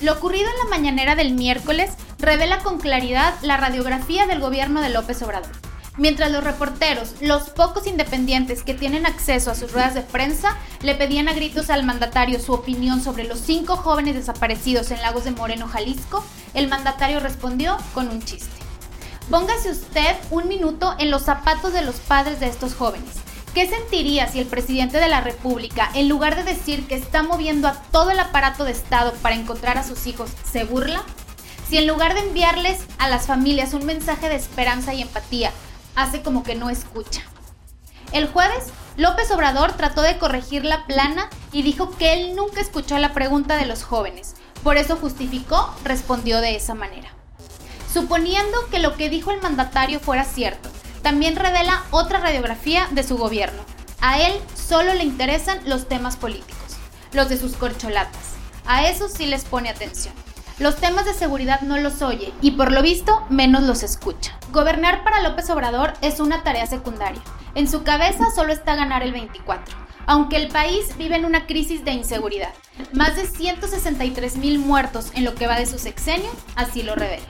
Lo ocurrido en la mañanera del miércoles revela con claridad la radiografía del gobierno de López Obrador. Mientras los reporteros, los pocos independientes que tienen acceso a sus ruedas de prensa, le pedían a gritos al mandatario su opinión sobre los cinco jóvenes desaparecidos en Lagos de Moreno, Jalisco, el mandatario respondió con un chiste. Póngase usted un minuto en los zapatos de los padres de estos jóvenes. ¿Qué sentiría si el presidente de la República, en lugar de decir que está moviendo a todo el aparato de Estado para encontrar a sus hijos, se burla? Si en lugar de enviarles a las familias un mensaje de esperanza y empatía, hace como que no escucha. El jueves, López Obrador trató de corregir la plana y dijo que él nunca escuchó la pregunta de los jóvenes. Por eso justificó, respondió de esa manera. Suponiendo que lo que dijo el mandatario fuera cierto, también revela otra radiografía de su gobierno. A él solo le interesan los temas políticos, los de sus corcholatas. A eso sí les pone atención. Los temas de seguridad no los oye y por lo visto menos los escucha. Gobernar para López Obrador es una tarea secundaria. En su cabeza solo está ganar el 24, aunque el país vive en una crisis de inseguridad. Más de 163 mil muertos en lo que va de su sexenio, así lo revela.